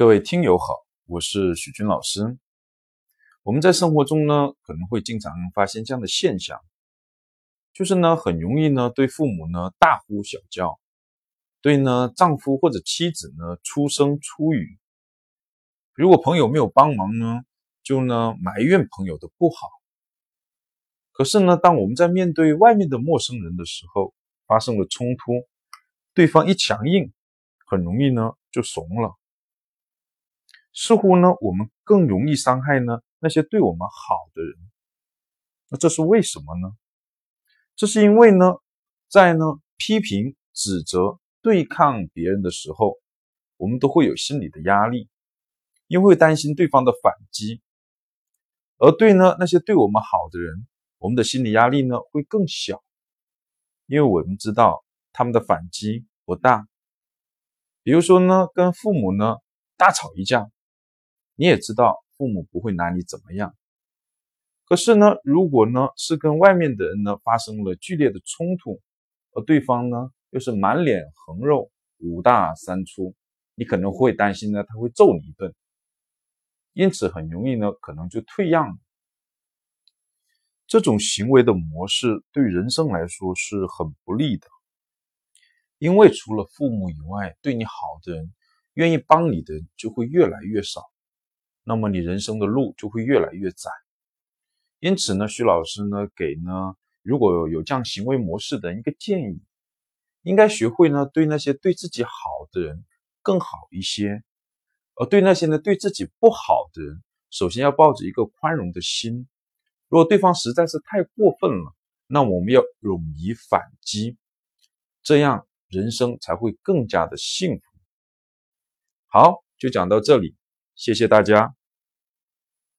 各位听友好，我是许军老师。我们在生活中呢，可能会经常发现这样的现象，就是呢，很容易呢对父母呢大呼小叫，对呢丈夫或者妻子呢粗声粗语。如果朋友没有帮忙呢，就呢埋怨朋友的不好。可是呢，当我们在面对外面的陌生人的时候，发生了冲突，对方一强硬，很容易呢就怂了。似乎呢，我们更容易伤害呢那些对我们好的人。那这是为什么呢？这是因为呢，在呢批评、指责、对抗别人的时候，我们都会有心理的压力，因为担心对方的反击。而对呢那些对我们好的人，我们的心理压力呢会更小，因为我们知道他们的反击不大。比如说呢，跟父母呢大吵一架。你也知道父母不会拿你怎么样，可是呢，如果呢是跟外面的人呢发生了剧烈的冲突，而对方呢又是满脸横肉、五大三粗，你可能会担心呢他会揍你一顿，因此很容易呢可能就退让了。这种行为的模式对人生来说是很不利的，因为除了父母以外，对你好的人、愿意帮你的人就会越来越少。那么你人生的路就会越来越窄，因此呢，徐老师呢给呢如果有这样行为模式的一个建议，应该学会呢对那些对自己好的人更好一些，而对那些呢对自己不好的人，首先要抱着一个宽容的心。如果对方实在是太过分了，那我们要勇于反击，这样人生才会更加的幸福。好，就讲到这里，谢谢大家。